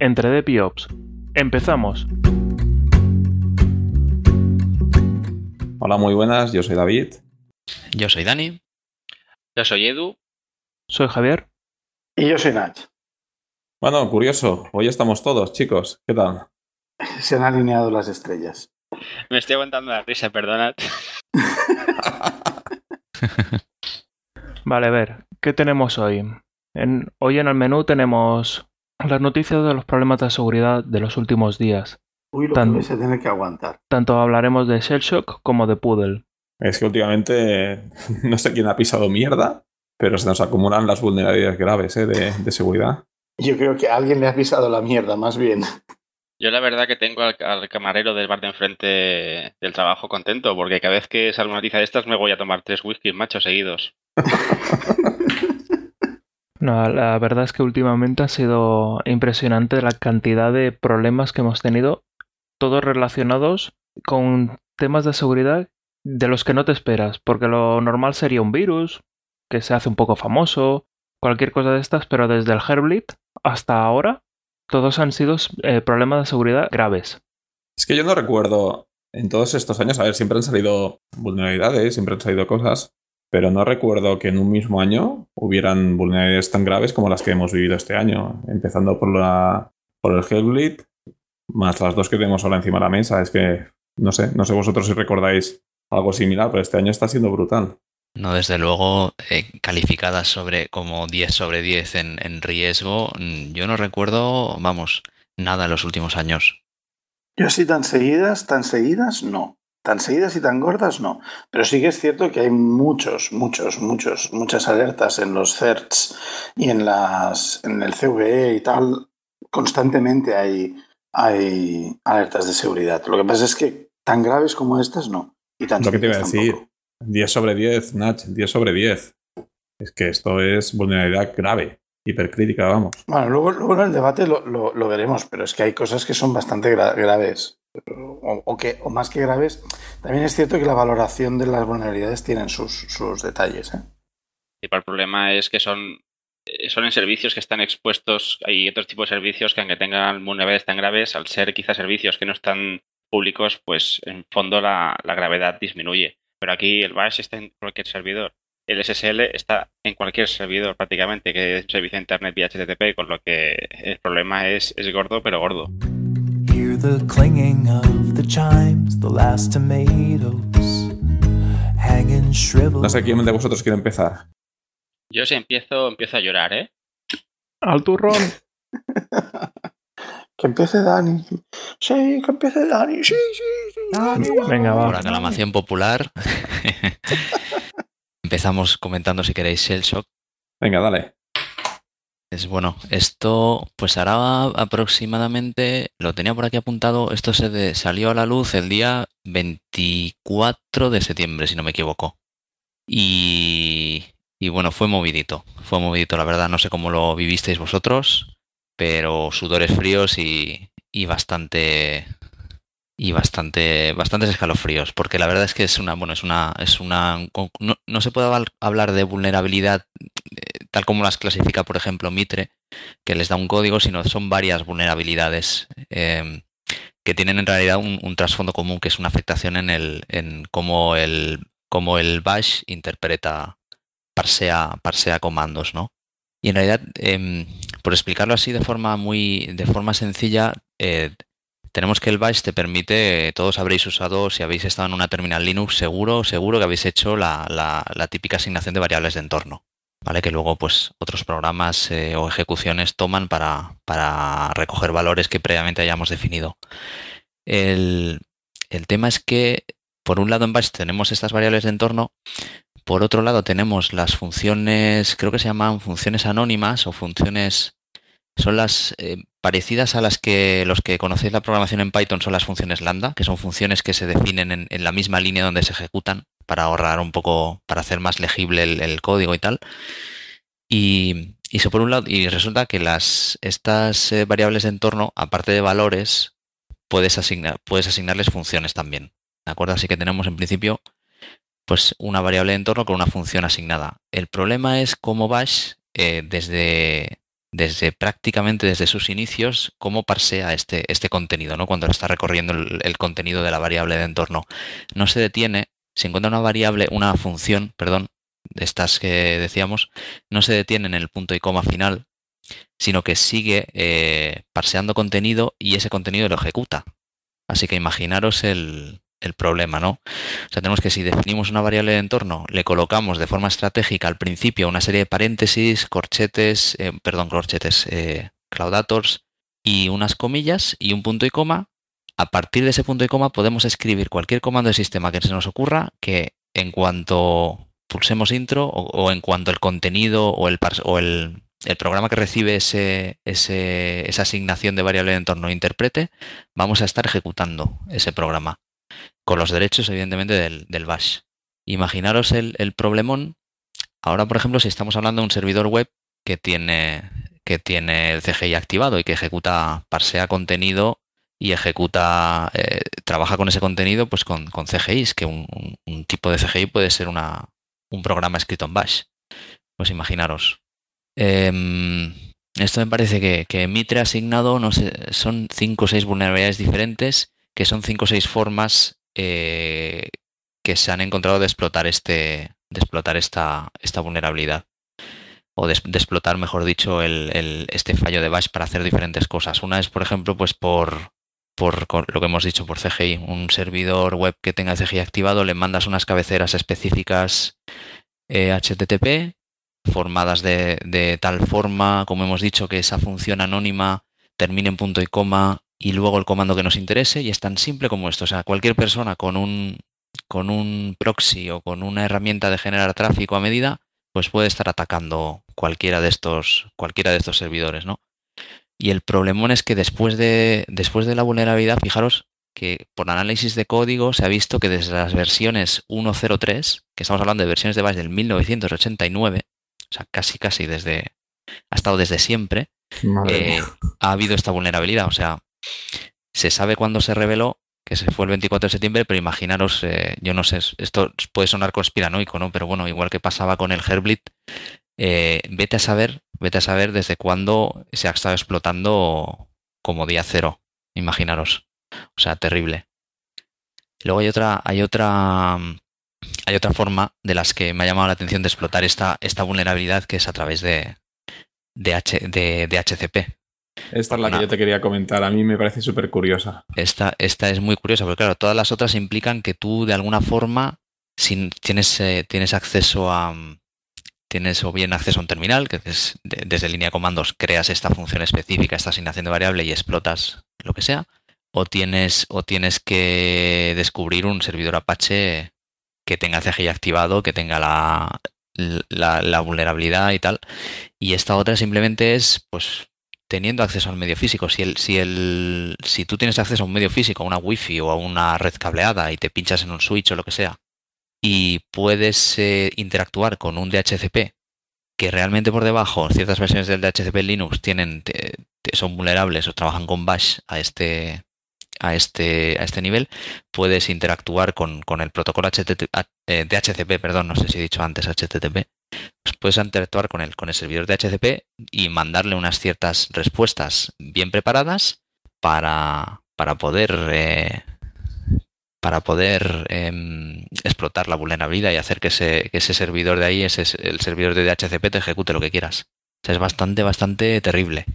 Entre Dep y Ops. Empezamos. Hola, muy buenas, yo soy David. Yo soy Dani. Yo soy Edu. Soy Javier. Y yo soy Nach. Bueno, curioso, hoy estamos todos, chicos. ¿Qué tal? Se han alineado las estrellas. Me estoy aguantando la risa, perdonad. Vale, a ver, ¿qué tenemos hoy? En- hoy en el menú tenemos las noticias de los problemas de seguridad de los últimos días. Uy, lo Tan- que vais a tener que aguantar. Tanto hablaremos de Shellshock como de Poodle. Es que últimamente no sé quién ha pisado mierda, pero se nos acumulan las vulnerabilidades graves ¿eh? de, de seguridad. Yo creo que a alguien le ha pisado la mierda, más bien. Yo la verdad que tengo al, al camarero del bar de enfrente del trabajo contento, porque cada vez que sale una noticia de estas me voy a tomar tres whiskies machos seguidos. No, la verdad es que últimamente ha sido impresionante la cantidad de problemas que hemos tenido, todos relacionados con temas de seguridad de los que no te esperas, porque lo normal sería un virus que se hace un poco famoso, cualquier cosa de estas, pero desde el Herblit hasta ahora todos han sido eh, problemas de seguridad graves. Es que yo no recuerdo en todos estos años, a ver, siempre han salido vulnerabilidades, siempre han salido cosas, pero no recuerdo que en un mismo año hubieran vulnerabilidades tan graves como las que hemos vivido este año, empezando por la por el Hellblade, más las dos que tenemos ahora encima de la mesa. Es que no sé, no sé vosotros si recordáis algo similar, pero este año está siendo brutal. No, desde luego, eh, calificadas sobre como 10 sobre 10 en, en riesgo, mm, yo no recuerdo, vamos, nada en los últimos años. Yo así tan seguidas, tan seguidas, no. Tan seguidas y tan gordas, no. Pero sí que es cierto que hay muchos, muchos, muchos, muchas alertas en los CERTs y en las en el CVE y tal. Constantemente hay, hay alertas de seguridad. Lo que pasa es que tan graves como estas, no. Y tan Lo que te iba a decir, tampoco. 10 sobre 10, Nach, 10 sobre 10. Es que esto es vulnerabilidad grave, hipercrítica, vamos. Bueno, luego, luego en el debate lo, lo- lo veremos, pero es que hay cosas que son bastante gra- graves. O, que, o más que graves, también es cierto que la valoración de las vulnerabilidades tienen sus, sus detalles. ¿eh? El problema es que son, eh, son en servicios que están expuestos, hay otros tipos de servicios que aunque tengan vulnerabilidades tan graves, al ser quizás servicios que no están públicos, pues en fondo la, gravedad disminuye. Pero aquí el bash está en cualquier servidor. El SSL está en cualquier servidor prácticamente, que es un servicio de internet vía HTTP, con lo que el problema es gordo, pero gordo. Hear the clanging of the chimes, the last tomatoes hanging shriveled. No sé quién de vosotros quiere empezar. Yo si empiezo, empiezo a llorar, ¿eh? ¡Al turrón! Que empiece Dani. Sí, que empiece Dani. Sí, sí, sí. Dani. Venga, Por aclamación popular, empezamos comentando si queréis Shellshock. Venga, dale. Es bueno, esto pues hará aproximadamente, lo tenía por aquí apuntado, esto se de- salió a la luz el día 24 de septiembre, si no me equivoco. Y, y bueno, fue movidito, fue movidito, la verdad, no sé cómo lo vivisteis vosotros, pero sudores fríos y, y bastante y bastante bastantes escalofríos, porque la verdad es que es una, bueno, es una es una no, no se puede hablar- de vulnerabilidad tal como las clasifica, por ejemplo, Mitre, que les da un código, sino son varias vulnerabilidades eh, que tienen en realidad un, trasfondo común, que es una afectación en el en cómo el cómo el bash interpreta parsea parsea comandos, ¿no? Y en realidad, em, por explicarlo así de forma muy de forma sencilla, eh, tenemos que el bash te permite, todos habréis usado, si habéis estado en una terminal Linux, seguro, seguro que habéis hecho la- la típica asignación de variables de entorno. ¿Vale? Que luego, pues, otros programas eh, o ejecuciones toman para, para recoger valores que previamente hayamos definido. El, el tema es que, por un lado, en Bash tenemos estas variables de entorno. Por otro lado, tenemos las funciones, creo que se llaman funciones anónimas o funciones. Son las eh, parecidas a las que los que conocéis la programación en Python son las funciones lambda, que son funciones que se definen en, la misma línea donde se ejecutan para ahorrar un poco, para hacer más legible el, código y tal. Y, y eso por un lado, y resulta que las, estas eh, variables de entorno, aparte de valores, puedes asignar, puedes asignarles funciones también. ¿De acuerdo? Así que tenemos en principio pues una variable de entorno con una función asignada. El problema es cómo Bash, eh, desde, desde prácticamente desde sus inicios cómo parsea este, este contenido, ¿no? Cuando está recorriendo el, contenido de la variable de entorno. No se detiene, si encuentra una variable, una función, perdón, de estas que decíamos, no se detiene en el punto y coma final, sino que sigue eh, parseando contenido y ese contenido lo ejecuta. Así que imaginaros el, el problema, ¿no? O sea, tenemos que si definimos una variable de entorno, le colocamos de forma estratégica al principio una serie de paréntesis, corchetes, eh, perdón, corchetes, eh, cloudators y unas comillas y un punto y coma. A partir de ese punto y coma podemos escribir cualquier comando de sistema que se nos ocurra que en cuanto pulsemos intro o, en cuanto el contenido o el, o el programa que recibe ese, ese, esa asignación de variable de entorno interprete, vamos a estar ejecutando ese programa con los derechos, evidentemente, del, bash. Imaginaros el, problemón. Ahora, por ejemplo, si estamos hablando de un servidor web que tiene, que tiene el CGI activado y que ejecuta, parsea contenido y ejecuta, eh, trabaja con ese contenido pues con, con CGIs, que un, tipo de CGI puede ser una, un programa escrito en bash. Pues imaginaros. Eh, esto me parece que, que Mitre ha asignado, no sé, son cinco o seis vulnerabilidades diferentes, que son cinco o seis formas eh, que se han encontrado de explotar este de explotar esta, esta vulnerabilidad o de, explotar, mejor dicho, el, el, este fallo de bash para hacer diferentes cosas. Una es, por ejemplo, pues por, por lo que hemos dicho por CGI, un servidor web que tenga CGI activado, le mandas unas cabeceras específicas eh, HTTP formadas de, de, tal forma, como hemos dicho, que esa función anónima termine en punto y coma y luego el comando que nos interese y es tan simple como esto. O sea, cualquier persona con un, con un proxy o con una herramienta de generar tráfico a medida, pues puede estar atacando cualquiera de estos, cualquiera de estos servidores, ¿no? Y el problemón es que después de, después de la vulnerabilidad, fijaros que por análisis de código se ha visto que desde las versiones 1.03, que estamos hablando de versiones de base del 1989, o sea, casi casi desde, ha estado desde siempre, eh, ha habido esta vulnerabilidad. O sea, se sabe cuándo se reveló, que se fue el 24 de septiembre, pero imaginaros, eh, yo no sé, esto puede sonar conspiranoico, ¿no? Pero bueno, igual que pasaba con el Herblit, eh, vete a saber, vete a saber desde cuándo se ha estado explotando como día cero, imaginaros. O sea, terrible. Luego hay otra, hay otra, hay otra forma de las que me ha llamado la atención de explotar esta, vulnerabilidad que es a través de, de HCP, esta es la que yo te quería comentar. A mí me parece súper curiosa. Esta, esta es muy curiosa, porque claro, todas las otras implican que tú de alguna forma tienes, eh, tienes acceso a. Tienes o bien acceso a un terminal, que es, de, desde línea de comandos creas esta función específica, esta asignación de variable y explotas lo que sea, o tienes, o tienes que descubrir un servidor Apache que tenga CGI activado, que tenga la, la, la vulnerabilidad y tal. Y esta otra simplemente es, pues, teniendo acceso al medio físico. Si, el, si, el, si tú tienes acceso a un medio físico, a una wifi o a una red cableada y te pinchas en un switch o lo que sea, y puedes eh, interactuar con un DHCP que realmente por debajo ciertas versiones del DHCP Linux tienen te, son vulnerables o trabajan con bash a este a este a este nivel puedes interactuar con, con el protocolo eh, DHCP perdón no sé si he dicho antes HTTP pues puedes interactuar con el, con el servidor de HCP y mandarle unas ciertas respuestas bien preparadas para, para poder eh, para poder eh, explotar la vulnerabilidad y hacer que ese, que ese servidor de ahí, ese, el servidor de DHCP, te ejecute lo que quieras. Es bastante, bastante terrible.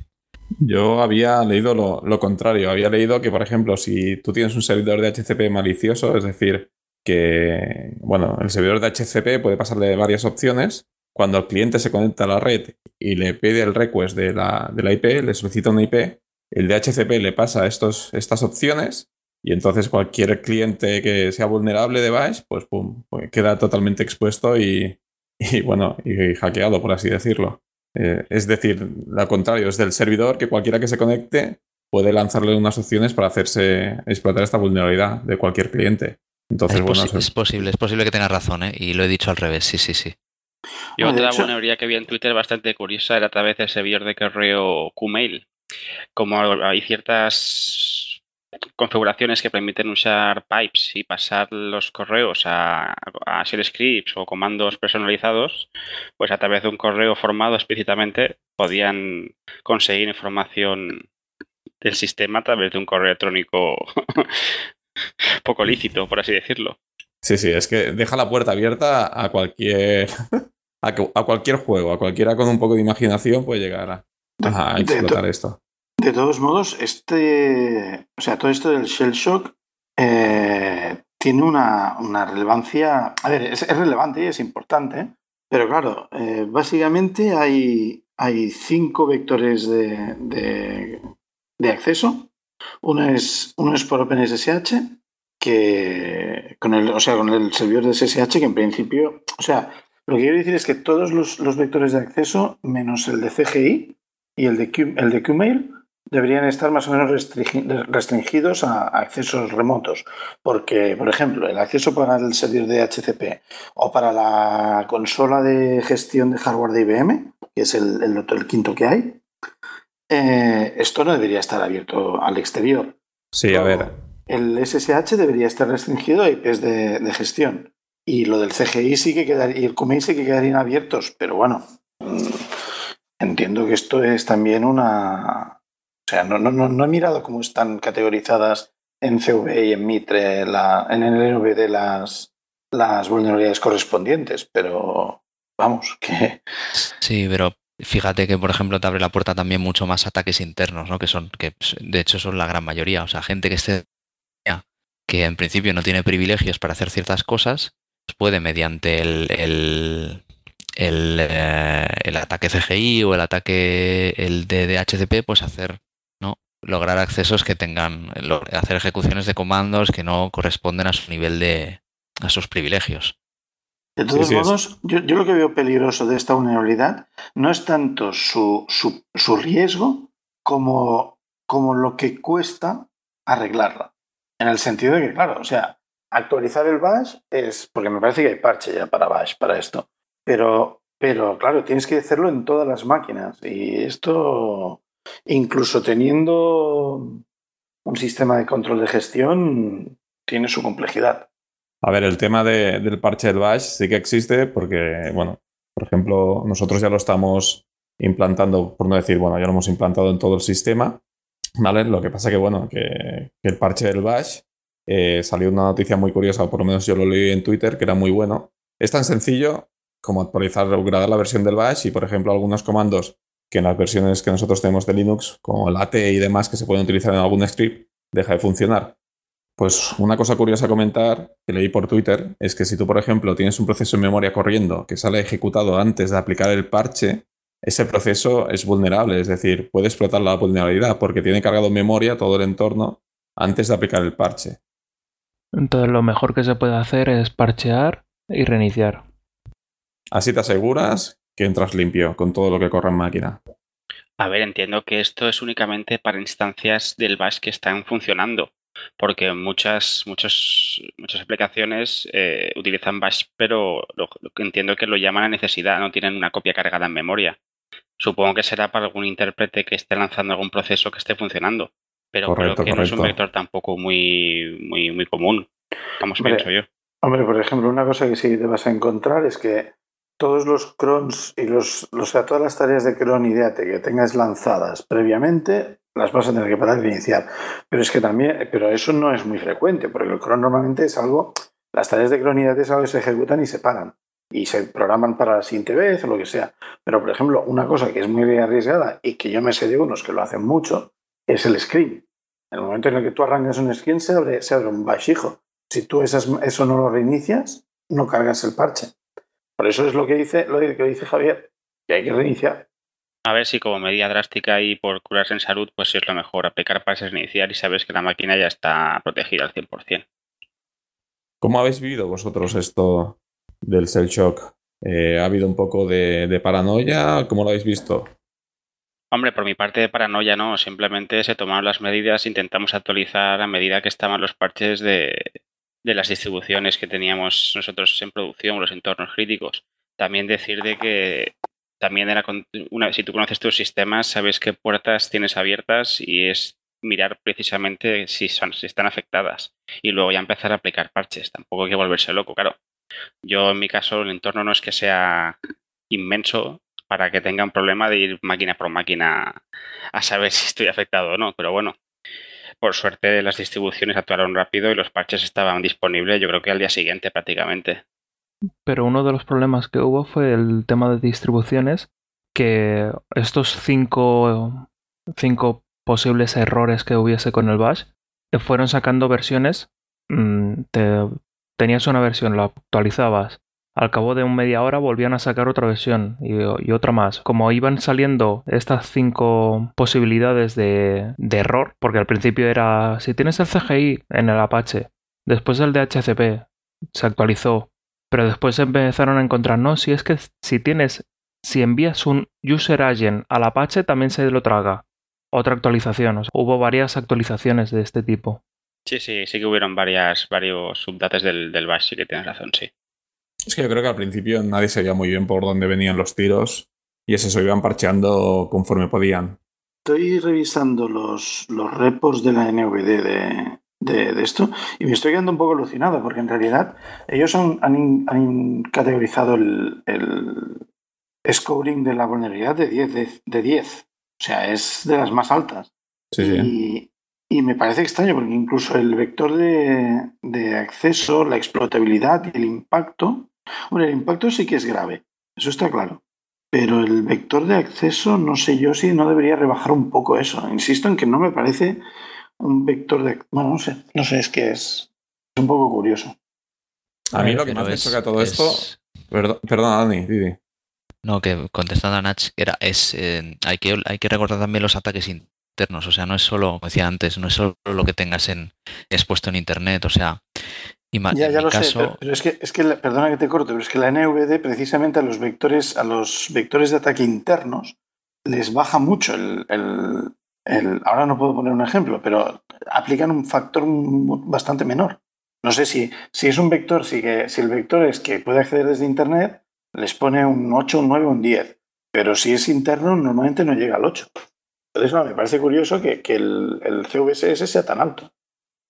Yo había leído lo, lo, contrario. Había leído que, por ejemplo, si tú tienes un servidor de HCP malicioso, es decir, que, bueno, el servidor de HCP puede pasarle varias opciones. Cuando el cliente se conecta a la red y le pide el request de la, de la IP, le solicita una IP, el DHCP le pasa estos, estas opciones y entonces cualquier cliente que sea vulnerable de Bash, pues, pum, pues queda totalmente expuesto y, y bueno, y hackeado, por así decirlo. Eh, es decir, lo contrario, es del servidor que cualquiera que se conecte puede lanzarle unas opciones para hacerse explotar esta vulnerabilidad de cualquier cliente. Entonces, es, bueno, posi es posible, es posible que tengas razón, ¿eh? y lo he dicho al revés, sí, sí, sí. Y otra hecho... vulnerabilidad que vi en Twitter bastante curiosa era a través del servidor de correo Qmail. Como hay ciertas configuraciones que permiten usar pipes y pasar los correos a, a shell scripts o comandos personalizados, pues a través de un correo formado explícitamente podían conseguir información del sistema a través de un correo electrónico poco lícito, por así decirlo. Sí, sí, es que deja la puerta abierta a cualquier a, a cualquier juego, a cualquiera con un poco de imaginación puede llegar a, a De- de explotar to- esto. De todos modos, este, o sea, todo esto del shell shock eh, tiene una, una relevancia, a ver, es, es relevante y es importante, pero claro, eh, básicamente hay, hay cinco vectores de, de- de acceso. Uno es, uno es por OpenSSH, que con el, o sea, con el servidor de SSH, que en principio, o sea, lo que quiero decir es que todos los, los vectores de acceso, menos el de CGI y el de, Q, el de Qmail, deberían estar más o menos restringi- restringidos a accesos remotos. Porque, por ejemplo, el acceso para el servidor de HCP o para la consola de gestión de hardware de IBM, que es el, el quinto que hay, eh, esto no debería estar abierto al exterior. Sí, a ver, El SSH debería estar restringido a IPs de, de gestión. Y lo del CGI sí que quedaría, y el QMI sí que quedarían abiertos, pero bueno, mm, entiendo que esto es también una... O sea, no, no, no, he mirado cómo están categorizadas en CV y en Mitre, la, en el NVD las, las vulnerabilidades correspondientes, pero vamos, que... Sí, pero fíjate que, por ejemplo, te abre la puerta también mucho más ataques internos, ¿no? Que son, que de hecho son la gran mayoría. O sea, gente que esté que en principio no tiene privilegios para hacer ciertas cosas, puede mediante el, el, el, eh, el ataque CGI o el ataque el de DHCP, pues hacer, ¿no? Lograr accesos que tengan, hacer ejecuciones de comandos que no corresponden a su nivel de, a sus privilegios. De todos sí, modos, yo, yo lo que veo peligroso de esta vulnerabilidad no es tanto su, su, su riesgo como, como lo que cuesta arreglarla. En el sentido de que, claro, o sea, actualizar el bash es, porque me parece que hay parche ya para bash, para esto, pero, pero claro, tienes que hacerlo en todas las máquinas y esto, incluso teniendo un sistema de control de gestión, tiene su complejidad. A ver, el tema de- del parche del bash sí que existe porque, bueno, por ejemplo, nosotros ya lo estamos implantando, por no decir, bueno, ya lo hemos implantado en todo el sistema, ¿vale? Lo que pasa que, bueno, que, que el parche del bash eh, salió una noticia muy curiosa, por lo menos yo lo leí en Twitter, que era muy bueno. Es tan sencillo como actualizar o upgradar la versión del bash y, por ejemplo, algunos comandos que en las versiones que nosotros tenemos de Linux, como el AT y demás que se pueden utilizar en algún script, deja de funcionar. Pues una cosa curiosa a comentar que leí por Twitter es que si tú, por ejemplo, tienes un proceso en memoria corriendo que sale ejecutado antes de aplicar el parche, ese proceso es vulnerable, es decir, puede explotar la vulnerabilidad porque tiene cargado memoria todo el entorno antes de aplicar el parche. Entonces lo mejor que se puede hacer es parchear y reiniciar. Así te aseguras que entras limpio con todo lo que corre en máquina. A ver, entiendo que esto es únicamente para instancias del bash que están funcionando, porque muchas, muchos, muchas aplicaciones eh, utilizan bash, pero lo, lo que entiendo que lo llaman a necesidad, no tienen una copia cargada en memoria. Supongo que será para algún intérprete que esté lanzando algún proceso que esté funcionando, pero Correcto, creo que no es un vector tampoco muy, muy, muy común. Vamos, Hombre, pienso yo. Hombre, por ejemplo, una cosa que sí te vas a encontrar es que todos los crons y los, o sea, todas las tareas de cron y de AT que tengas lanzadas previamente las vas a tener que parar de iniciar. Pero es que también, pero eso no es muy frecuente, porque el cron normalmente es algo, las tareas de cron y de AT es algo que se ejecutan y se paran y se programan para la siguiente vez o lo que sea. Pero, por ejemplo, una cosa que es muy arriesgada y que yo me sé de unos que lo hacen mucho es el screen. En el momento en el que tú arrancas un screen se abre, se abre un bash hijo. Si tú esas, eso no lo reinicias, no cargas el parche. Por eso es lo que dice, lo que dice Javier, que hay que reiniciar. A ver si como medida drástica y por curarse en salud, pues sí es lo mejor aplicar parches iniciar y sabes que la máquina ya está protegida al 100%. ¿Cómo habéis vivido vosotros esto del cell shock? Eh, ¿Ha habido un poco de, de paranoia? ¿Cómo lo habéis visto? Hombre, por mi parte de paranoia no, simplemente se tomaron las medidas, intentamos actualizar a medida que estaban los parches de, las distribuciones que teníamos nosotros en producción, los entornos críticos. También decir de que también era una, si tú conoces tus sistemas, sabes qué puertas tienes abiertas y es mirar precisamente si, si están afectadas y luego ya empezar a aplicar parches. Tampoco hay que volverse loco, claro. Yo en mi caso el entorno no es que sea inmenso para que tenga un problema de ir máquina por máquina a saber si estoy afectado o no, pero bueno, por suerte las distribuciones actuaron rápido y los parches estaban disponibles yo creo que al día siguiente prácticamente. Pero uno de los problemas que hubo fue el tema de distribuciones, que estos cinco, cinco posibles errores que hubiese con el bash fueron sacando versiones. Mm, te, tenías una versión, la actualizabas. Al cabo de un media hora volvían a sacar otra versión y, otra más. Como iban saliendo estas cinco posibilidades de, de, error, porque al principio era si tienes el CGI en el Apache, después el DHCP se actualizó, pero después empezaron a encontrar, no, si es que si tienes, si envías un user agent al Apache también se lo traga. Otra actualización, o sea, hubo varias actualizaciones de este tipo. Sí, sí, sí que hubieron varias, varios subdates del, del bash, sí que tienes razón, sí. Es que yo creo que al principio nadie sabía muy bien por dónde venían los tiros y es eso, iban parcheando conforme podían. Estoy revisando los, los repos de la NVD de, de, de, esto y me estoy quedando un poco alucinado porque en realidad ellos han, han, han categorizado el, el, scoring de la vulnerabilidad de 10, de, de 10. O sea, es de las más altas. Sí, sí. Y, y, me parece extraño porque incluso el vector de, de acceso, la explotabilidad y el impacto Hombre, el impacto sí que es grave, eso está claro. Pero el vector de acceso, no sé yo si no debería rebajar un poco eso. Insisto en que no me parece un vector de. Bueno, no sé, no sé, es que es, es un poco curioso. A mí lo que más me choca todo es... esto. Perdón, perdona, Dani, Didi. No, que contestando a Nach, era, es, eh, hay, que, hay que recordar también los ataques internos. O sea, no es solo, como decía antes, no es solo lo que tengas en, expuesto en internet. O sea, y ya, ya lo caso... sé, pero, pero, es que, es que, perdona que te corte, pero es que la NVD precisamente a los vectores, a los vectores de ataque internos les baja mucho el, el, el, ahora no puedo poner un ejemplo, pero aplican un factor bastante menor. No sé si, si es un vector, si, que, si el vector es que puede acceder desde Internet, les pone un 8, un 9, un 10. Pero si es interno, normalmente no llega al 8. Entonces, no, me parece curioso que, que el, el CVSS sea tan alto.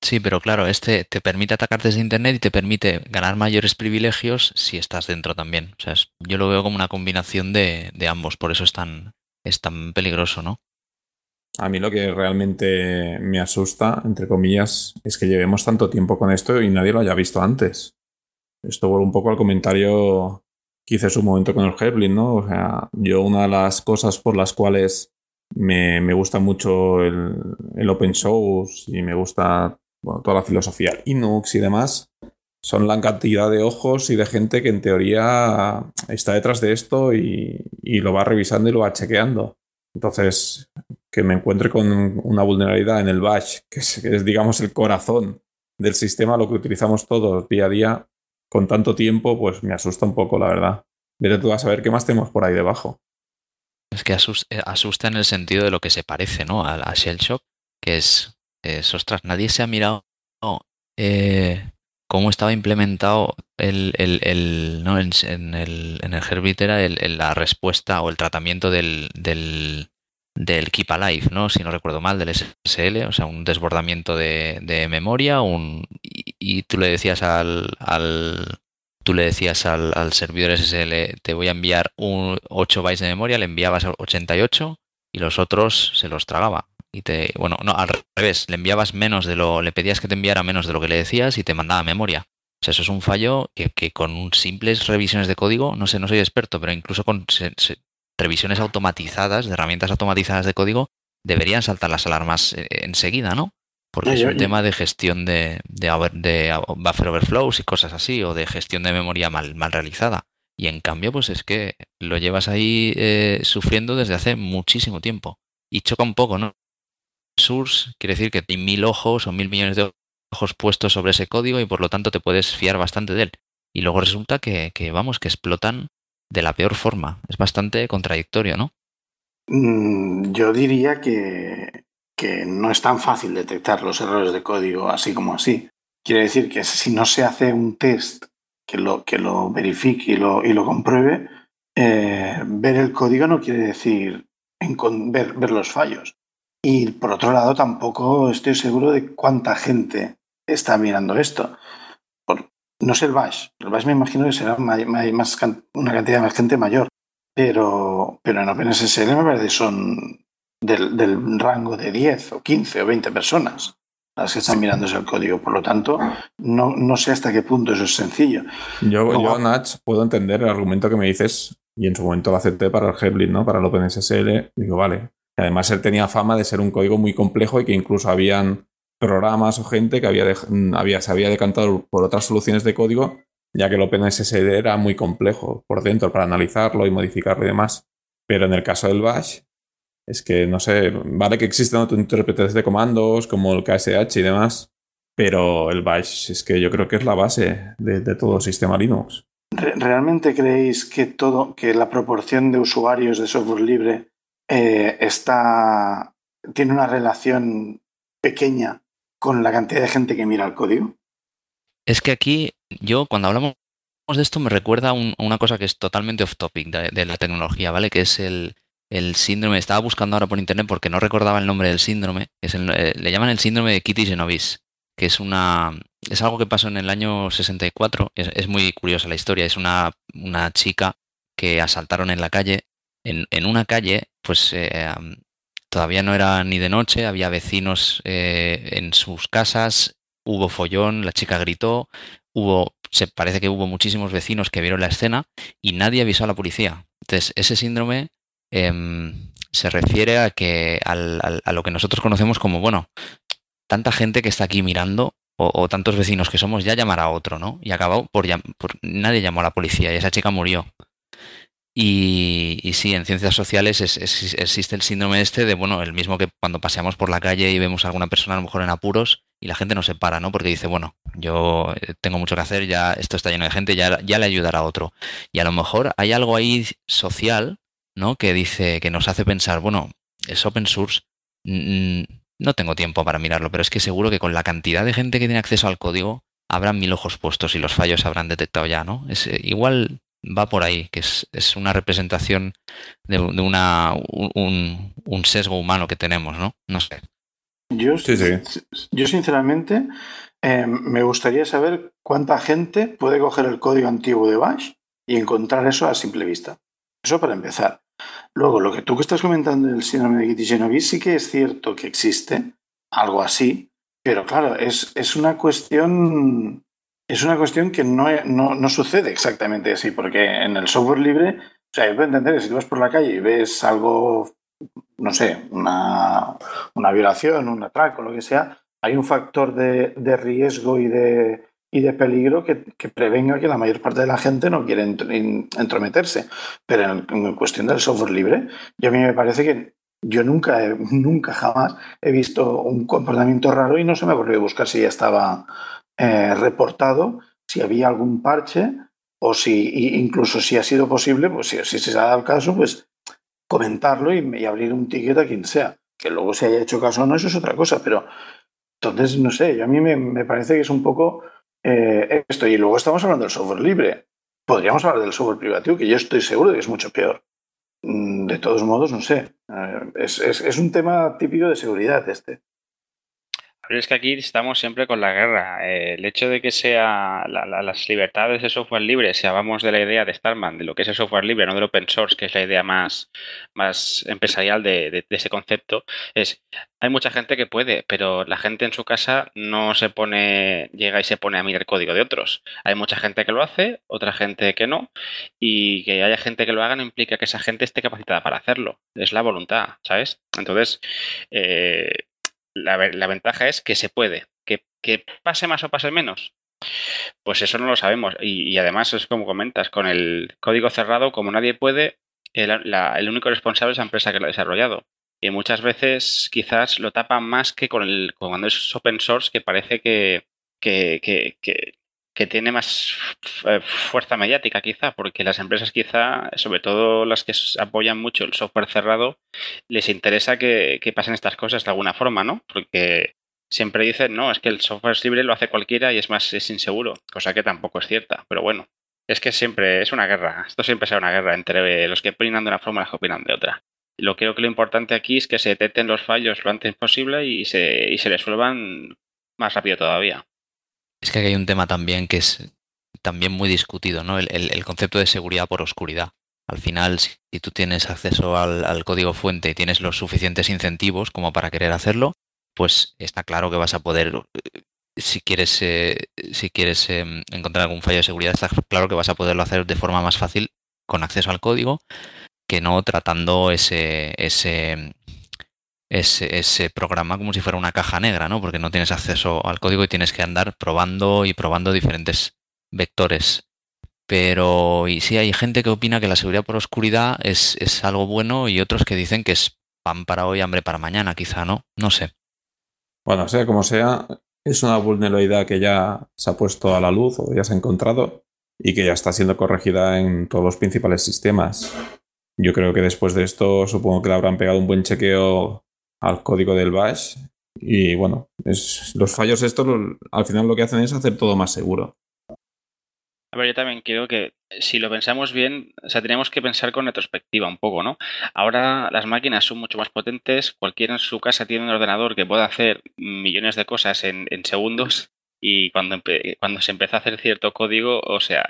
Sí, pero claro, este te permite atacar desde Internet y te permite ganar mayores privilegios si estás dentro también. O sea, yo lo veo como una combinación de, ambos, por eso es tan, es tan peligroso, ¿no? A mí lo que realmente me asusta, entre comillas, es que llevemos tanto tiempo con esto y nadie lo haya visto antes. Esto vuelve un poco al comentario que hice en su momento con el Heblin, ¿no? O sea, yo una de las cosas por las cuales me, me gusta mucho el, el open source y me gusta bueno, toda la filosofía Linux y demás, son la cantidad de ojos y de gente que en teoría está detrás de esto y, lo va revisando y lo va chequeando. Entonces, que me encuentre con una vulnerabilidad en el bash, que es, digamos el corazón del sistema, lo que utilizamos todos día a día, con tanto tiempo, pues me asusta un poco, la verdad. Pero tú vas a ver qué más tenemos por ahí debajo. Es que asusta en el sentido de lo que se parece, ¿no? A, a Shell Shock, que es es, nadie se ha mirado eh, cómo estaba implementado el, el, el ¿no? en, el, en el Herbit el, la respuesta o el tratamiento del, del, del Keep Alive, ¿no? Si no recuerdo mal, del SSL, o sea, un desbordamiento de, de memoria, un, y, y, tú le decías al, al tú le decías al, al, servidor SSL, te voy a enviar un 8 bytes de memoria, le enviabas 88 y los otros se los tragaba y te, bueno, no, al revés, le enviabas menos de lo, le pedías que te enviara menos de lo que le decías y te mandaba memoria. O sea, eso es un fallo que, que con simples revisiones de código, no sé, no soy experto, pero incluso con se, se, revisiones automatizadas, de herramientas automatizadas de código, deberían saltar las alarmas eh, enseguida, ¿no? Porque no, es un yo, tema de gestión de, de, de, buffer overflows y cosas así, o de gestión de memoria mal, mal realizada. Y en cambio, pues es que lo llevas ahí eh, sufriendo desde hace muchísimo tiempo. Y choca un poco, ¿no? Source quiere decir que hay mil ojos o mil millones de ojos puestos sobre ese código y por lo tanto te puedes fiar bastante de él. Y luego resulta que, vamos, que explotan de la peor forma. Es bastante contradictorio, ¿no? Mm, yo diría que, que no es tan fácil detectar los errores de código así como así. Quiere decir que si no se hace un test que lo, que lo verifique y lo, y lo compruebe, eh, ver el código no quiere decir en, ver, ver los fallos. Y por otro lado, tampoco estoy seguro de cuánta gente está mirando esto. Por, no sé el Bash. El Bash me imagino que será más, una cantidad de más gente mayor. Pero, pero en OpenSSL me parece que son del, del rango de 10 o 15 o 20 personas las que están mirando ese código. Por lo tanto, no, no sé hasta qué punto eso es sencillo. Yo, yo, Nach, puedo entender el argumento que me dices y en su momento lo acepté para el Headblit, ¿no? Para el OpenSSL. Digo, vale. Además él tenía fama de ser un código muy complejo y que incluso habían programas o gente que mm, había se había decantado por otras soluciones de código, ya que el OpenSSL era muy complejo por dentro para analizarlo y modificarlo y demás. Pero en el caso del Bash, es que no sé, vale que existen otros intérpretes de comandos como el KSH y demás, pero el Bash es que yo creo que es la base de, de todo el sistema Linux. Re- ¿Realmente creéis que todo, que la proporción de usuarios de software libre eh, está tiene una relación pequeña con la cantidad de gente que mira el código? Es que aquí, yo cuando hablamos de esto me recuerda una cosa que es totalmente off topic de, la tecnología, ¿vale? Que es el, el síndrome, estaba buscando ahora por internet porque no recordaba el nombre del síndrome, es eh, le llaman el síndrome de Kitty Genovese, que es una es algo que pasó en el año 64, es, es muy curiosa la historia, es una, una chica que asaltaron en la calle, en, una calle, pues eh, todavía no era ni de noche, había vecinos eh, en sus casas, hubo follón, la chica gritó, hubo, se parece que hubo muchísimos vecinos que vieron la escena y nadie avisó a la policía. Entonces, ese síndrome em, se refiere a que al- a lo que nosotros conocemos como, bueno, tanta gente que está aquí mirando o, tantos vecinos que somos, ya llamará a otro, ¿no? Y acabó por, por nadie llamó a la policía y esa chica murió. Y, y sí, en ciencias sociales es- es- existe el síndrome este de, bueno, el mismo que cuando paseamos por la calle y vemos a alguna persona a lo mejor en apuros y la gente no se para, ¿no? Porque dice, bueno, yo eh, tengo mucho que hacer, ya esto está lleno de gente, ya, ya le ayudará a otro. Y a lo mejor hay algo ahí social, ¿no? Que dice, que nos hace pensar, bueno, es open source, no tengo tiempo para mirarlo, pero es que seguro que con la cantidad de gente que tiene acceso al código, habrán mil ojos puestos y los fallos habrán detectado ya, ¿no? Es, eh, igual va por ahí, que es, es una representación de, de una, un, un sesgo humano que tenemos, ¿no? No sé. Yo, Sí, sí. yo sinceramente, eh, me gustaría saber cuánta gente puede coger el código antiguo de Bash y encontrar eso a simple vista. Eso para empezar. Luego, lo que tú que estás comentando del síndrome de Kitty Genovese sí que es cierto que existe algo así, pero claro, es, es una cuestión es una cuestión que no, no, no sucede exactamente así, porque en el software libre, o sea, yo puedo entender que si tú vas por la calle y ves algo, no sé, una, una violación, un atraco, lo que sea, hay un factor de, de riesgo y de, y de peligro que, que, prevenga que la mayor parte de la gente no quiere entrometerse. Pero en, cuestión del software libre, yo a mí me parece que yo nunca, nunca jamás he visto un comportamiento raro y no se me ocurrió buscar si ya estaba eh, reportado, si había algún parche o si incluso si ha sido posible, pues si, se ha dado el caso, pues comentarlo y, y, abrir un ticket a quien sea. Que luego se haya hecho caso o no, eso es otra cosa, pero entonces, no sé, a mí me, parece que es un poco eh, esto. Y luego estamos hablando del software libre. Podríamos hablar del software privativo, que yo estoy seguro de que es mucho peor. Mm, De todos modos, no sé. Eh, es, es un tema típico de seguridad este. Pero es que aquí estamos siempre con la guerra. Eh, el hecho de que sea la, la, las libertades de software libre, si hablamos de la idea de Starman, de lo que es el software libre, no del open source, que es la idea más, más empresarial de, ese concepto, es hay mucha gente que puede, pero la gente en su casa no se pone, llega y se pone a mirar código de otros. Hay mucha gente que lo hace, otra gente que no, y que haya gente que lo haga no implica que esa gente esté capacitada para hacerlo. Es la voluntad, ¿sabes? Entonces, eh, la, la, ventaja es que se puede. Que, que, pase más o pase menos. Pues eso no lo sabemos. Y, y, además, es como comentas, con el código cerrado, como nadie puede, el, el, único responsable es la empresa que lo ha desarrollado. Y muchas veces quizás lo tapan más que con el cuando es open source, que parece que, que, que que tiene más fuerza mediática quizá, porque las empresas quizá, sobre todo las que apoyan mucho el software cerrado, les interesa que, pasen estas cosas de alguna forma, ¿no? Porque siempre dicen, no, es que el software libre, lo hace cualquiera y es más, es inseguro, cosa que tampoco es cierta, pero bueno. Es que siempre es una guerra, esto siempre será una guerra entre los que opinan de una forma y los que opinan de otra. Lo creo que lo importante aquí es que se detecten los fallos lo antes posible y se, y se resuelvan más rápido todavía. Es que hay un tema también que es también muy discutido, ¿no? El, concepto de seguridad por oscuridad. Al final, si, tú tienes acceso al, código fuente y tienes los suficientes incentivos como para querer hacerlo, pues está claro que vas a poder, eh, si quieres, eh, si quieres eh, encontrar algún fallo de seguridad, está claro que vas a poderlo hacer de forma más fácil con acceso al código que no tratando ese, ese, ese, ese programa como si fuera una caja negra, ¿no? Porque no tienes acceso al código y tienes que andar probando y probando diferentes vectores. Pero y sí hay gente que opina que la seguridad por oscuridad es, es algo bueno y otros que dicen que es pan para hoy, hambre para mañana, quizá, ¿no? No sé. Bueno, sea como sea, es una vulnerabilidad que ya se ha puesto a la luz o ya se ha encontrado y que ya está siendo corregida en todos los principales sistemas. Yo creo que después de esto supongo que le habrán pegado un buen chequeo al código del bash y bueno, los fallos estos al final lo que hacen es hacer todo más seguro. A ver, yo también creo que si lo pensamos bien, o sea, tenemos que pensar con retrospectiva un poco, ¿no? Ahora las máquinas son mucho más potentes, cualquiera en su casa tiene un ordenador que puede hacer millones de cosas en, en segundos y cuando, cuando se empezó a hacer cierto código, o sea,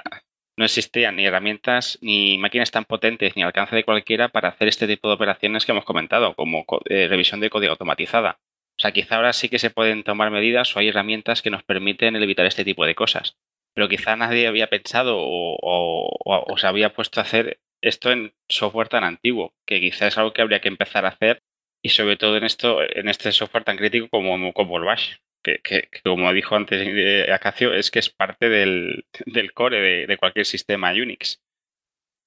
no existían ni herramientas ni máquinas tan potentes ni alcance de cualquiera para hacer este tipo de operaciones que hemos comentado, como co- eh, revisión de código automatizada. O sea, quizá ahora sí que se pueden tomar medidas o hay herramientas que nos permiten evitar este tipo de cosas pero quizá nadie había pensado o- o se había puesto a hacer esto en software tan antiguo, que quizá es algo que habría que empezar a hacer y sobre todo en esto, en este software tan crítico como, como el Bash, que, que- que como dijo antes eh, Acacio, es que es parte del, del core de, de cualquier sistema Unix.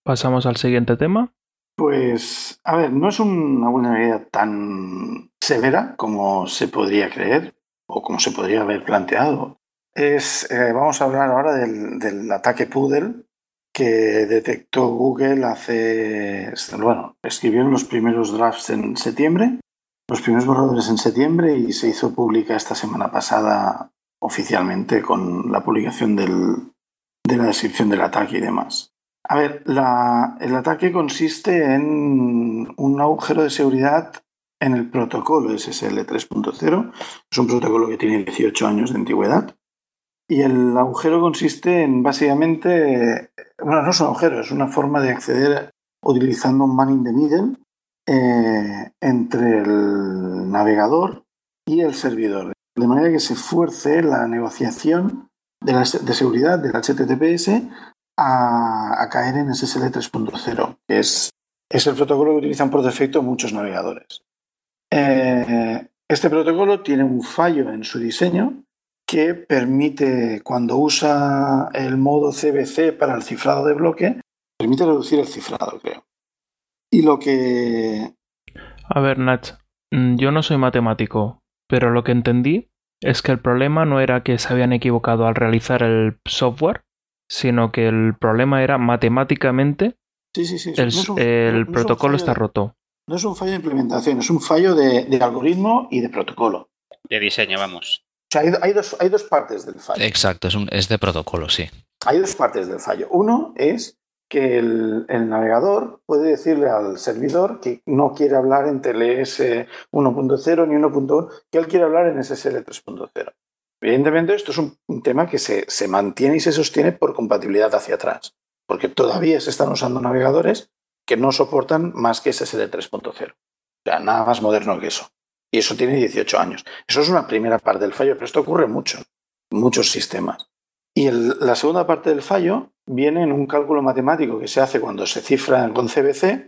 Pasamos al siguiente tema. Pues, a ver, no es una vulnerabilidad tan severa como se podría creer o como se podría haber planteado. Es, eh, vamos a hablar ahora del, del ataque Poodle que detectó Google hace, bueno, escribieron los primeros drafts en septiembre, los primeros borradores en septiembre y se hizo pública esta semana pasada oficialmente con la publicación del- de la descripción del ataque y demás. A ver, la- el ataque consiste en un agujero de seguridad en el protocolo SSL 3.0. Es un protocolo que tiene 18 años de antigüedad. Y el agujero consiste en básicamente, bueno, no es un agujero, es una forma de acceder utilizando un man in the middle eh, entre el navegador y el servidor. De manera que se fuerce la negociación de, seguridad del HTTPS a, caer en SSL 3.0, que es, es el protocolo que utilizan por defecto muchos navegadores. Eh, este protocolo tiene un fallo en su diseño que permite, cuando usa el modo CBC para el cifrado de bloque, permite reducir el cifrado, creo. Y lo que... A ver, Nach, mm, yo no soy matemático, pero lo que entendí es que el problema no era que se habían equivocado al realizar el software, sino que el problema era matemáticamente Sí, sí, sí. el, no es un- el no es un protocolo está de- roto. No es un fallo de implementación, es un fallo de, de algoritmo y de protocolo. De diseño, vamos. O sea, hay, hay dos, hay dos partes del fallo. Exacto, es, un, es de protocolo, sí. Hay dos partes del fallo. Uno es que el, navegador puede decirle al servidor que no quiere hablar en TLS 1.0 ni 1.1, que él quiere hablar en SSL 3.0. Evidentemente, esto es un, un tema que se, se mantiene y se sostiene por compatibilidad hacia atrás, porque todavía se están usando navegadores que no soportan más que SSL 3.0. O sea, nada más moderno que eso. Y eso tiene 18 años. Eso es una primera parte del fallo, pero esto ocurre mucho en muchos sistemas. Y el- la segunda parte del fallo viene en un cálculo matemático que se hace cuando se cifra con CBC,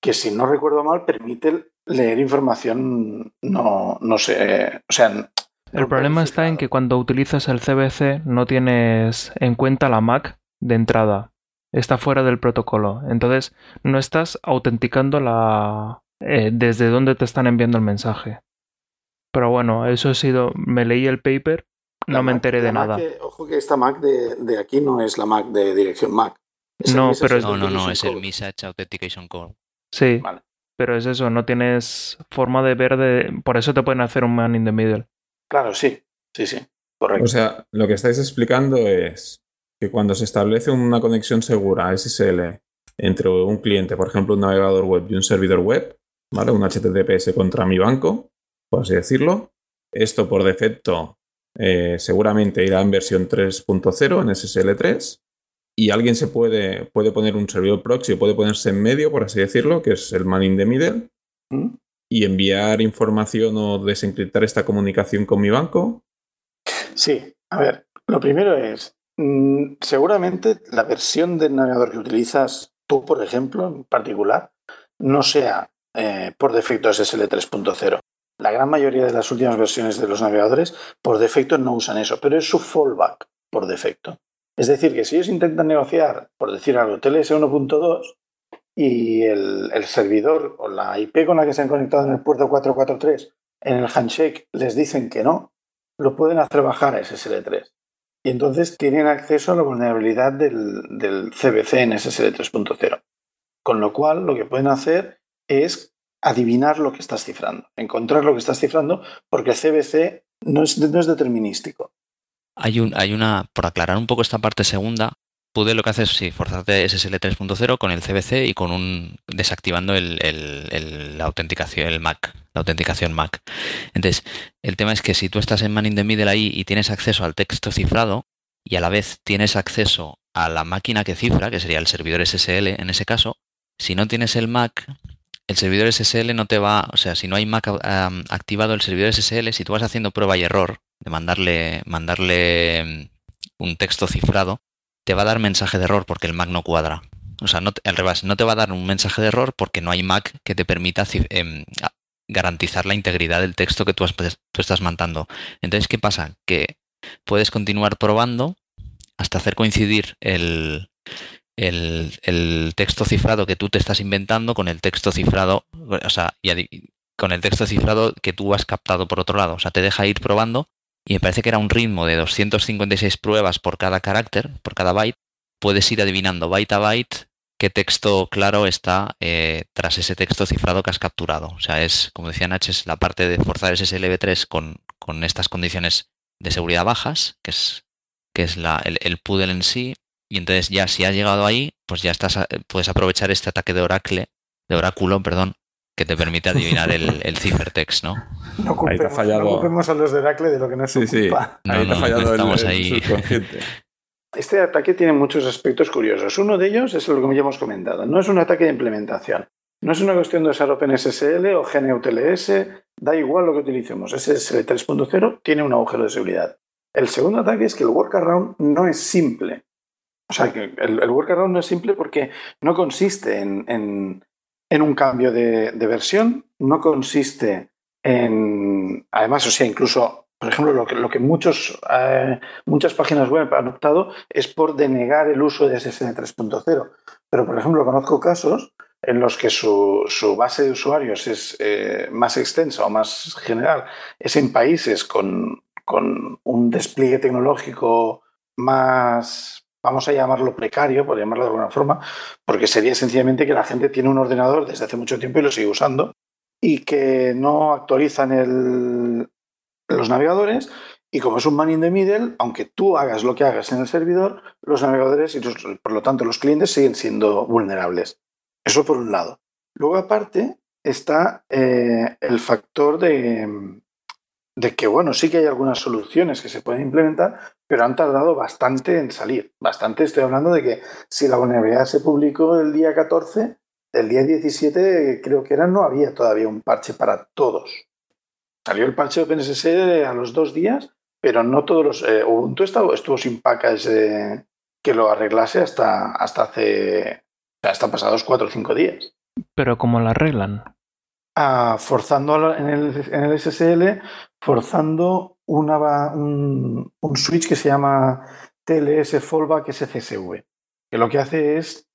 que si no recuerdo mal permite leer información no, no sé, o sea... El problema está en que cuando utilizas el CBC no tienes en cuenta la MAC de entrada. Está fuera del protocolo. Entonces no estás autenticando la eh, desde dónde te están enviando el mensaje. Pero bueno, eso ha sido. Me leí el paper, no La me Mac- enteré de nada. que- ojo que esta Mac de, de aquí no es la Mac de dirección Mac. Es No, pero- No, no, no, es el. Message Authentication Code. Sí, Vale. pero es eso, no tienes forma de ver de. Por eso te pueden hacer un man in the middle. Claro, sí, sí, sí, correcto. O sea, lo que estáis explicando es que cuando se establece una conexión segura SSL entre un cliente, por ejemplo, un navegador web y un servidor web, ¿vale? Un HTTPS contra mi banco, por así decirlo. Esto por defecto eh, seguramente irá en versión 3.0 en SSL 3 y alguien se puede, puede poner un servidor proxy, puede ponerse en medio, por así decirlo, que es el man in the middle, ¿Mm? y enviar información o desencriptar esta comunicación con mi banco. Sí, a ver, lo primero es, mm, seguramente la versión del navegador que utilizas tú, por ejemplo, en particular, no sea eh, por defecto SSL 3.0. La gran mayoría de las últimas versiones de los navegadores por defecto no usan eso, pero es su fallback por defecto. Es decir, que si ellos intentan negociar, por decir algo, TLS 1.2 y el, servidor o la IP con la que se han conectado en el puerto 443 en el handshake les dicen que no, lo pueden hacer bajar a SSL3. Y entonces tienen acceso a la vulnerabilidad del, del CBC en SSL 3.0. Con lo cual, lo que pueden hacer es adivinar lo que estás cifrando, encontrar lo que estás cifrando, porque CBC no es, no es determinístico. Hay, un, hay una, por aclarar un poco esta parte segunda, pude lo que haces, sí, forzarte SSL 3.0 con el CBC y con un desactivando el, el- el- la autenticación, el MAC, la autenticación MAC. Entonces, el tema es que si tú estás en Man in the Middle ahí y tienes acceso al texto cifrado y a la vez tienes acceso a la máquina que cifra, que sería el servidor SSL en ese caso, si no tienes el MAC, el servidor SSL no te va, o sea, si no hay Mac activado el servidor SSL, si tú vas haciendo prueba y error de mandarle, mandarle mm, un texto cifrado, te va a dar mensaje de error porque el Mac no cuadra. O sea, al revés, no te va a dar un mensaje de error porque no hay Mac que te permita em, garantizar la integridad del texto que tú, has- tú estás mandando. Entonces, ¿qué pasa? Que puedes continuar probando hasta hacer coincidir el, el, texto cifrado que tú te estás inventando con el texto cifrado, o sea, y con el texto cifrado que tú has captado por otro lado. O sea, te deja ir probando y me parece que era un ritmo de 256 pruebas por cada carácter, por cada byte. Puedes ir adivinando byte a byte qué texto claro está eh, tras ese texto cifrado que has capturado. O sea, es, como decía Nach, es la parte de forzar SSLv3 con, con estas condiciones de seguridad bajas, que es, que es la, el, el poodle en sí. Y entonces ya si has llegado ahí, pues ya estás a- puedes aprovechar este ataque de oracle, de oráculo, perdón, que te permite adivinar el, el ciphertext, ¿no? No Ahí te ha sí. no a los de Oracle de lo que no es su Sí, sí. culpa. No, ahí te no, ha fallado el, estamos el ahí. Este ataque tiene muchos aspectos curiosos. Uno de ellos es lo que ya hemos comentado. No es un ataque de implementación. No es una cuestión de usar OpenSSL o GNUTLS. Da igual lo que utilicemos. SSL 3.0 tiene un agujero de seguridad. El segundo ataque es que el workaround no es simple. O sea, que el, workaround no es simple porque no consiste en, en- un cambio de, de versión, no consiste en... Además, o sea, incluso, por ejemplo, lo que, lo que muchos, eh, muchas páginas web han optado es por denegar el uso de SSL 3.0. Pero, por ejemplo, conozco casos en los que su, su base de usuarios es eh, más extensa o más general, es en países con, con un despliegue tecnológico más, vamos a llamarlo precario, por llamarlo de alguna forma, porque sería sencillamente que la gente tiene un ordenador desde hace mucho tiempo y lo sigue usando y que no actualizan el- los navegadores y como es un man in the middle, aunque tú hagas lo que hagas en el servidor, los navegadores y por lo tanto los clientes siguen siendo vulnerables. Eso por un lado. Luego aparte está eh, el factor de, de que, bueno, sí que hay algunas soluciones que se pueden implementar, pero han tardado bastante en salir. Bastante, estoy hablando de que si la vulnerabilidad se publicó el día 14, el día 17 creo que era, no había todavía un parche para todos. Salió el parche de OpenSSL a los dos días, pero no todos los... eh, Ubuntu estuvo, estuvo sin package de- que lo arreglase hasta, hasta hace... hasta pasados cuatro o cinco días. Pero como la arreglan. Forzando en el, en el SSL, forzando una, un, un switch que se llama TLS Fallback SCSV, que lo que hace es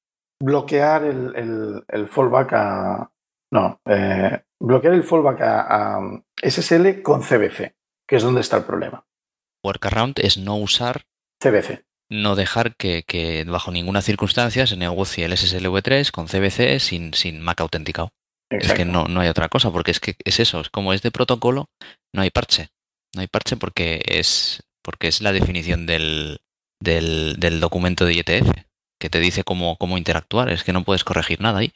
bloquear el, el- el fallback a. No, eh, bloquear el fallback a, a SSL con CBC, que es donde está el problema. Workaround es no usar, CBC. no dejar que, que bajo ninguna circunstancia se negocie el SSLv3 con CBC sin, sin MAC autenticado. Es que no, no hay otra cosa, porque es que es eso, es como es de protocolo, no hay parche. No hay parche porque es, porque es la definición del, del, del documento de IETF. que te dice cómo, cómo interactuar, es que no puedes corregir nada ahí.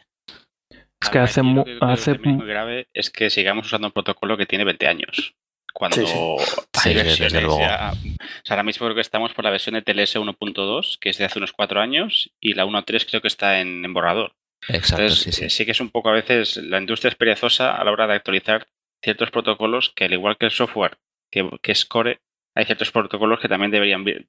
Es que hace, lo que que hace es muy grave es que sigamos usando un protocolo que tiene 20 años. Cuando Sí, sí. Sí, hay sí, desde versiones luego. ya- o sea, ahora mismo creo que estamos por la versión de TLS 1.2, que es de hace unos cuatro años, y la 1.3 creo que está en, en borrador. Exacto, Entonces, sí, eh, sí. sí que es un poco a veces la industria es perezosa a la hora de actualizar ciertos protocolos que, al igual que el software que, que es core, hay ciertos protocolos que también deberían eh,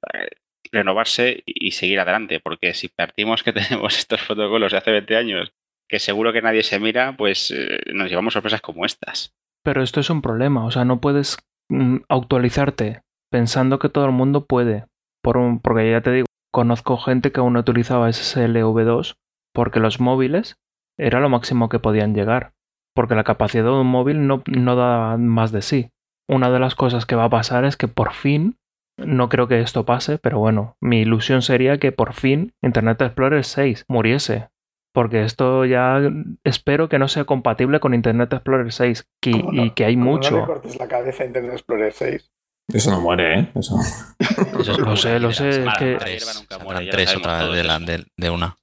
renovarse y, y seguir adelante, porque si partimos que tenemos estos protocolos de hace 20 años, que seguro que nadie se mira, pues eh, nos llevamos sorpresas como estas. Pero esto es un problema, o sea, no puedes mm, actualizarte pensando que todo el mundo puede. Por un- porque ya te digo, conozco gente que aún no utilizaba SSL V2 porque los móviles era lo máximo que podían llegar. Porque la capacidad de un móvil no, no da más de sí. Una de las cosas que va a pasar es que por fin, no creo que esto pase, pero bueno, mi ilusión sería que por fin Internet Explorer 6 muriese. Porque esto ya espero que no sea compatible con Internet Explorer 6 que- y que hay Como No mucho. le cortes la cabeza a Internet Explorer 6. Eso no muere, ¿eh? Eso. Eso es Lo sé, lo sé, es que- tres, nunca muere, otra la- de- de una.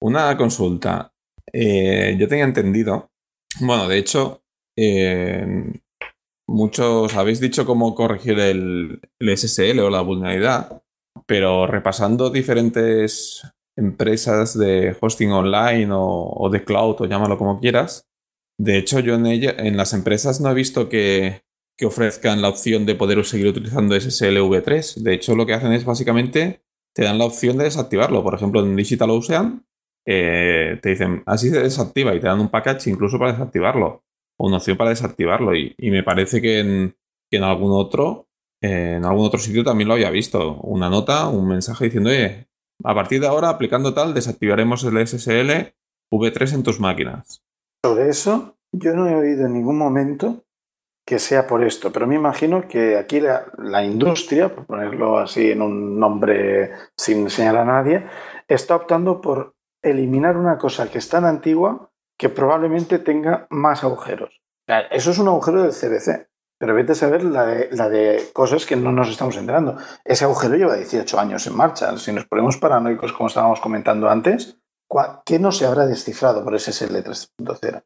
Una consulta. Eh, yo tenía entendido. Bueno, de hecho, eh, muchos habéis dicho cómo corregir el, SSL o la vulnerabilidad, pero repasando diferentes empresas de hosting online o, o de cloud o llámalo como quieras. De hecho, yo en, ella, en las empresas no he visto que, que ofrezcan la opción de poder seguir utilizando SSL V3. De hecho, lo que hacen es básicamente te dan la opción de desactivarlo. Por ejemplo, en Digital Ocean eh, te dicen así se desactiva y te dan un package incluso para desactivarlo o una opción para desactivarlo y, me parece que en, que en algún otro eh, en algún otro sitio también lo había visto. Una nota un mensaje diciendo oye a partir de ahora aplicando tal desactivaremos el SSL V3 en tus máquinas Sobre eso, yo no he oído en ningún momento que sea por esto, pero me imagino que aquí la, la industria, por ponerlo así en un nombre sin señalar a nadie, está optando por eliminar una cosa que es tan antigua que probablemente tenga más agujeros. Eso es un agujero del CBC, pero vete a saber la de, de cosas que no nos estamos enterando. Ese agujero lleva 18 años en marcha. Si nos ponemos paranoicos, como estábamos comentando antes, ¿cuá- ¿qué no se habrá descifrado por SSL 3.0?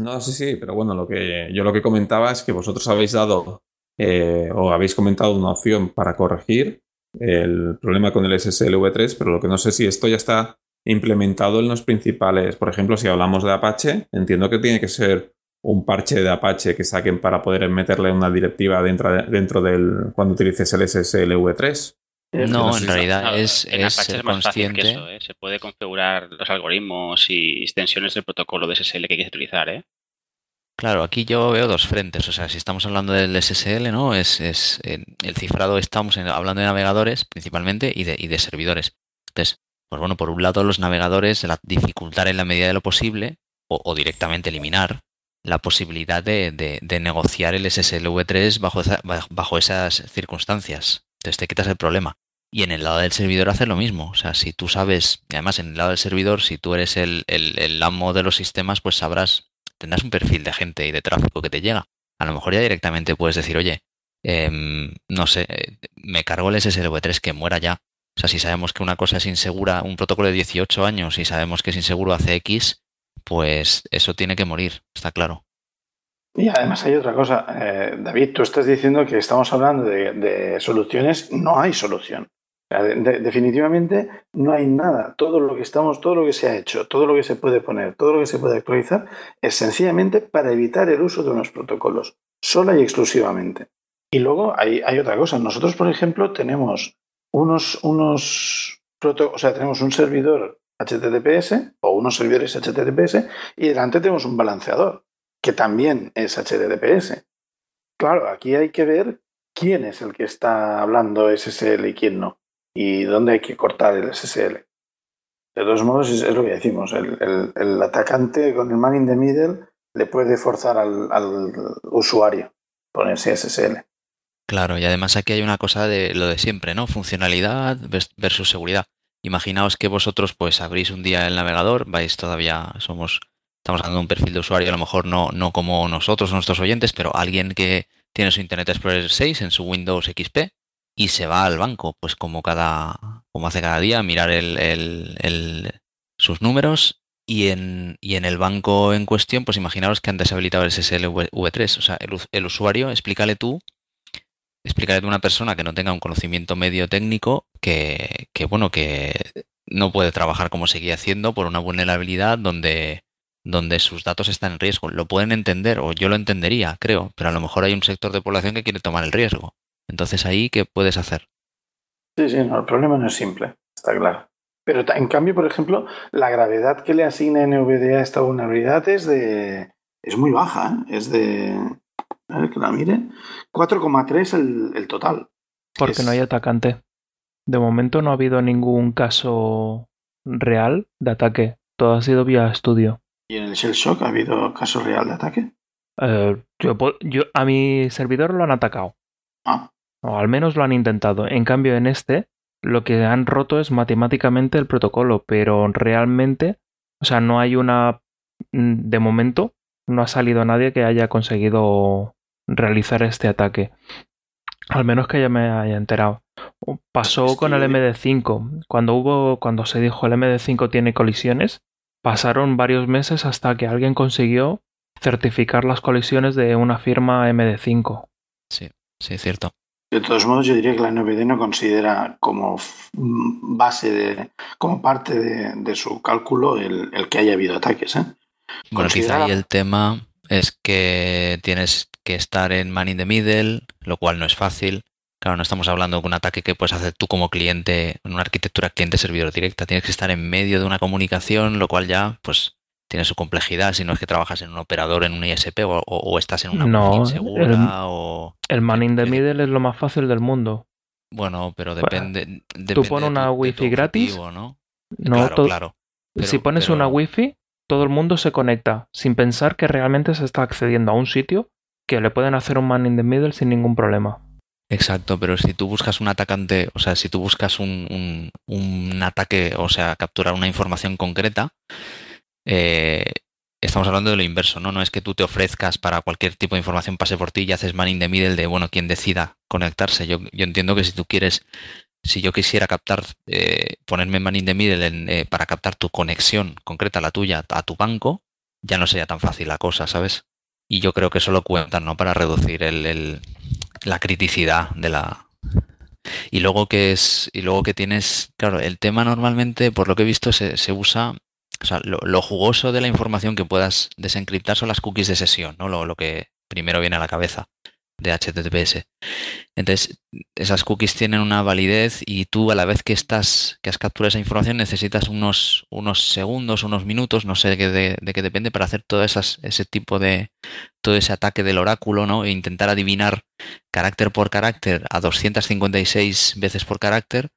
No, sí, sí, pero bueno, lo que yo lo que comentaba es que vosotros habéis dado eh, o habéis comentado una opción para corregir el problema con el SSL V3, pero lo que no sé si esto ya está implementado en los principales. Por ejemplo, si hablamos de Apache, entiendo que tiene que ser un parche de Apache que saquen para poder meterle una directiva dentro, de- dentro del cuando utilices el SSL V3. No, en realidad No, es, en es Apache ser es más fácil que consciente. eso, ¿eh? Se puede configurar los algoritmos y extensiones del protocolo de SSL que quieres utilizar, ¿eh? Claro, aquí yo veo dos frentes. O sea, si estamos hablando del SSL, ¿no? Es, es el cifrado, estamos hablando de navegadores principalmente y de, y de servidores. Entonces, pues bueno, por un lado los navegadores, la, dificultar en la medida de lo posible o, directamente eliminar la posibilidad de, negociar el SSL V3 bajo, esa- bajo esas circunstancias. Entonces te quitas el problema. Y en el lado del servidor hacer lo mismo. O sea, si tú sabes, y además en el lado del servidor, si tú eres el amo de los sistemas, pues sabrás, tendrás un perfil de gente y de tráfico que te llega. A lo mejor ya directamente puedes decir, oye, em, no sé, eh, me cargo el SSLv3 que muera ya. O sea, si sabemos que una cosa es insegura, un protocolo de 18 años y sabemos que es inseguro hace X, pues eso tiene que morir, está claro. Y además hay otra cosa, eh, David, tú estás diciendo que estamos hablando de, soluciones, no hay solución. Definitivamente no hay nada. Todo lo que estamos, todo lo que se ha hecho, todo lo que se puede poner, todo lo que se puede actualizar, es sencillamente para evitar el uso de unos protocolos, sola y exclusivamente. Y luego hay otra cosa. Nosotros, por ejemplo, tenemos unos, unos o sea, tenemos un servidor HTTPS o unos servidores HTTPS y delante tenemos un balanceador que también es HTTPS. Claro, aquí hay que ver quién es el que está hablando SSL y quién no, y dónde hay que cortar el SSL. De todos modos, es, es lo que decimos, el, el- el atacante con el man in the middle le puede forzar al, al usuario ponerse SSL. Claro, y además aquí hay una cosa de lo de siempre, ¿no? Funcionalidad vers- versus seguridad. Imaginaos que vosotros pues abrís un día el navegador, vais todavía, somos, estamos hablando de un perfil de usuario, a lo mejor no, no como nosotros, nuestros oyentes, pero alguien que tiene su Internet Explorer 6 en su Windows XP y se va al banco, pues como cada, como hace cada día, mirar el, el- el- sus números y en, y en el banco en cuestión, pues imaginaros que han deshabilitado el SSL V3. O sea, el usuario, explícale tú, explícale tú a una persona que no tenga un conocimiento medio técnico que, que, bueno, que no puede trabajar como seguía haciendo por una vulnerabilidad donde, donde sus datos están en riesgo. Lo pueden entender, o yo lo entendería, creo, pero a lo mejor hay un sector de población que quiere tomar el riesgo. Entonces ahí, ¿qué puedes hacer? Sí, sí, no, el problema no es simple, está claro. Pero en cambio, por ejemplo, la gravedad que le asigna NVDA a esta vulnerabilidad es de. es muy baja, es de. A ver que la mire. 4,3 el, el total. Porque Es- no hay atacante. De momento no ha habido ningún caso real de ataque. Todo ha sido vía estudio. ¿Y en el Shell Shock ha habido caso real de ataque? Eh, yo- a mi servidor lo han atacado. Ah, O al menos lo han intentado. En cambio, en este, lo que han roto es matemáticamente el protocolo, pero realmente, o sea, no hay una... mm, De momento, no ha salido nadie que haya conseguido realizar este ataque. Al menos que ya me haya enterado. Pasó Es con el que- MD5. Cuando hubo, cuando se dijo el MD5 tiene colisiones, pasaron varios meses hasta que alguien consiguió certificar las colisiones de una firma MD5. Sí, sí, es cierto. de todos modos, yo diría que la NVD no considera como mm, base de. como parte de, de su cálculo el, el que haya habido ataques, ¿eh? Bueno, quizá Considera- ahí el tema es que tienes que estar en man in the middle, lo cual no es fácil. Claro, no estamos hablando de un ataque que puedes hacer tú como cliente en una arquitectura cliente-servidor directa. Tienes que estar en medio de una comunicación, lo cual ya, pues, tiene su complejidad. Si no es que trabajas en un operador, en un ISP o, o- o estás en una No, insegura o... El man in the middle es lo más fácil del mundo. Bueno, pero Bueno, depende, depende pones una de wifi gratis, objetivo, ¿no? No, claro, to- claro. si pones pero- una wifi, todo el mundo se conecta sin pensar que realmente se está accediendo a un sitio que le pueden hacer un man in the middle sin ningún problema. Exacto, pero si tú buscas un atacante, o sea, si tú buscas un, un- ataque, o sea, capturar una información concreta, eh, estamos hablando de lo inverso, ¿no? No es que tú te ofrezcas para cualquier tipo de información pase por ti y haces man in the middle de, bueno, quien decida conectarse. Yo, yo entiendo que si tú quieres, si yo quisiera captar, eh, ponerme man in the middle eh, para captar tu conexión concreta, la tuya, a tu banco, ya no sería tan fácil la cosa, ¿sabes? Y yo creo que eso lo cuentan, ¿no? Para reducir el, el- la criticidad de la. Y luego que es. Y luego que tienes. Claro, el tema normalmente, por lo que he visto, se, se usa. O sea, lo, lo jugoso de la información que puedas desencriptar son las cookies de sesión, ¿no? Lo, lo que primero viene a la cabeza de HTTPS. Entonces, esas cookies tienen una validez y tú a la vez que estás, que has capturado esa información, necesitas unos, unos segundos, unos minutos, no sé de qué, de, qué depende, para hacer todo ese tipo de, todo ese ataque del oráculo, ¿no? E intentar adivinar carácter por carácter a 256 veces por carácter.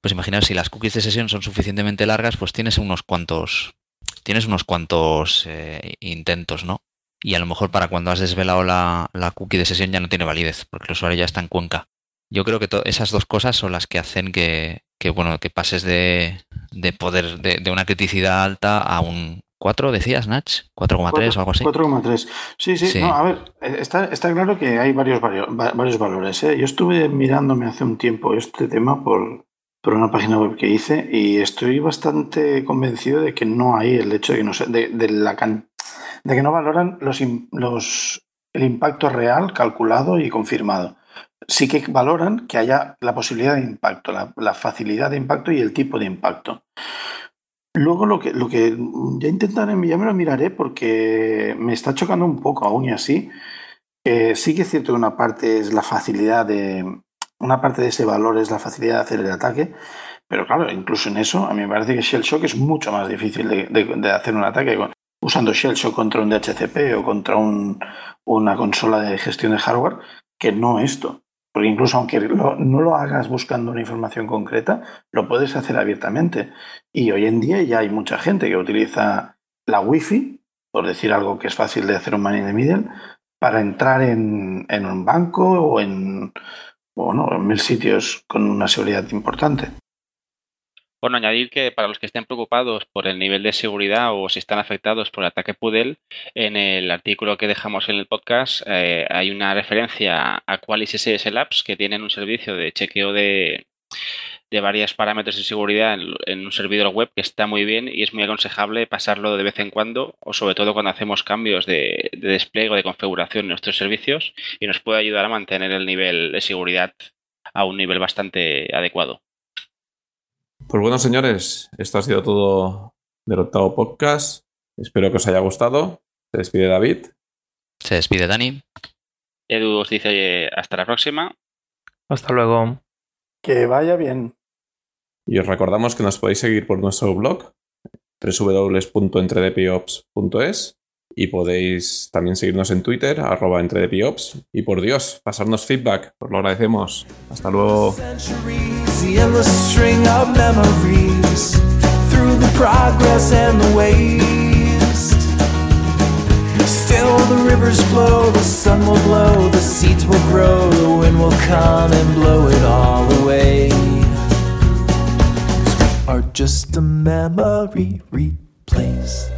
Pues imaginaos si las cookies de sesión son suficientemente largas, pues tienes unos cuantos, tienes unos cuantos eh, intentos, ¿no? Y a lo mejor para cuando has desvelado la, la cookie de sesión ya no tiene validez, porque el usuario ya está en Cuenca. Yo creo que esas dos cosas son las que hacen que, que, bueno, que pases de, de poder, de, de una criticidad alta a un 4, decías, Nach, 4,3 o algo así. 4,3. Sí, sí, Sí. No, a ver, eh, está, está claro que hay varios, vario- va- varios valores. ¿eh? Yo estuve mirándome hace un tiempo este tema por, por una página web que hice y estoy bastante convencido de que no hay el hecho de que no se- de, de la de que no valoran los, los el impacto real calculado y confirmado. Sí que valoran que haya la posibilidad de impacto, la, facilidad de impacto y el tipo de impacto. Luego lo que, lo que ya intentaré, ya me lo miraré porque me está chocando un poco aún y así. que sí que es cierto que una parte es la facilidad de. Una parte de ese valor es la facilidad de hacer el ataque. Pero claro, incluso en eso, a mí me parece que Shell Shock es mucho más difícil de, de- de hacer un ataque usando Shell Shock contra un DHCP o contra un- una consola de gestión de hardware que no esto. Porque incluso aunque no lo hagas buscando una información concreta, lo puedes hacer abiertamente. Y hoy en día ya hay mucha gente que utiliza la Wi-Fi, por decir algo que es fácil de hacer un man in the middle, para entrar en, en un banco o en, bueno, en mil sitios con una seguridad importante. Bueno, añadir que para los que estén preocupados por el nivel de seguridad o si están afectados por el ataque Pudel, en el artículo que dejamos en el podcast eh, hay una referencia a Qualys SS Labs que tienen un servicio de chequeo de, de varios parámetros de seguridad en, un servidor web que está muy bien y es muy aconsejable pasarlo de vez en cuando o sobre todo cuando hacemos cambios de, despliegue o de configuración en nuestros servicios y nos puede ayudar a mantener el nivel de seguridad a un nivel bastante adecuado. Pues bueno, señores, esto ha sido todo del octavo podcast. Espero que os haya gustado. Se despide David. Se despide Dani. Edu os dice hasta la próxima. Hasta luego. Que vaya bien. Y os recordamos que nos podéis seguir por nuestro blog www.entredepiops.es y podéis también seguirnos en Twitter, arroba entredepiops. Y por Dios, pasarnos feedback, os lo agradecemos. Hasta luego. Still the rivers flow, the sun will blow, the seeds will grow, the wind will come and blow it all away. Are just a memory replaced.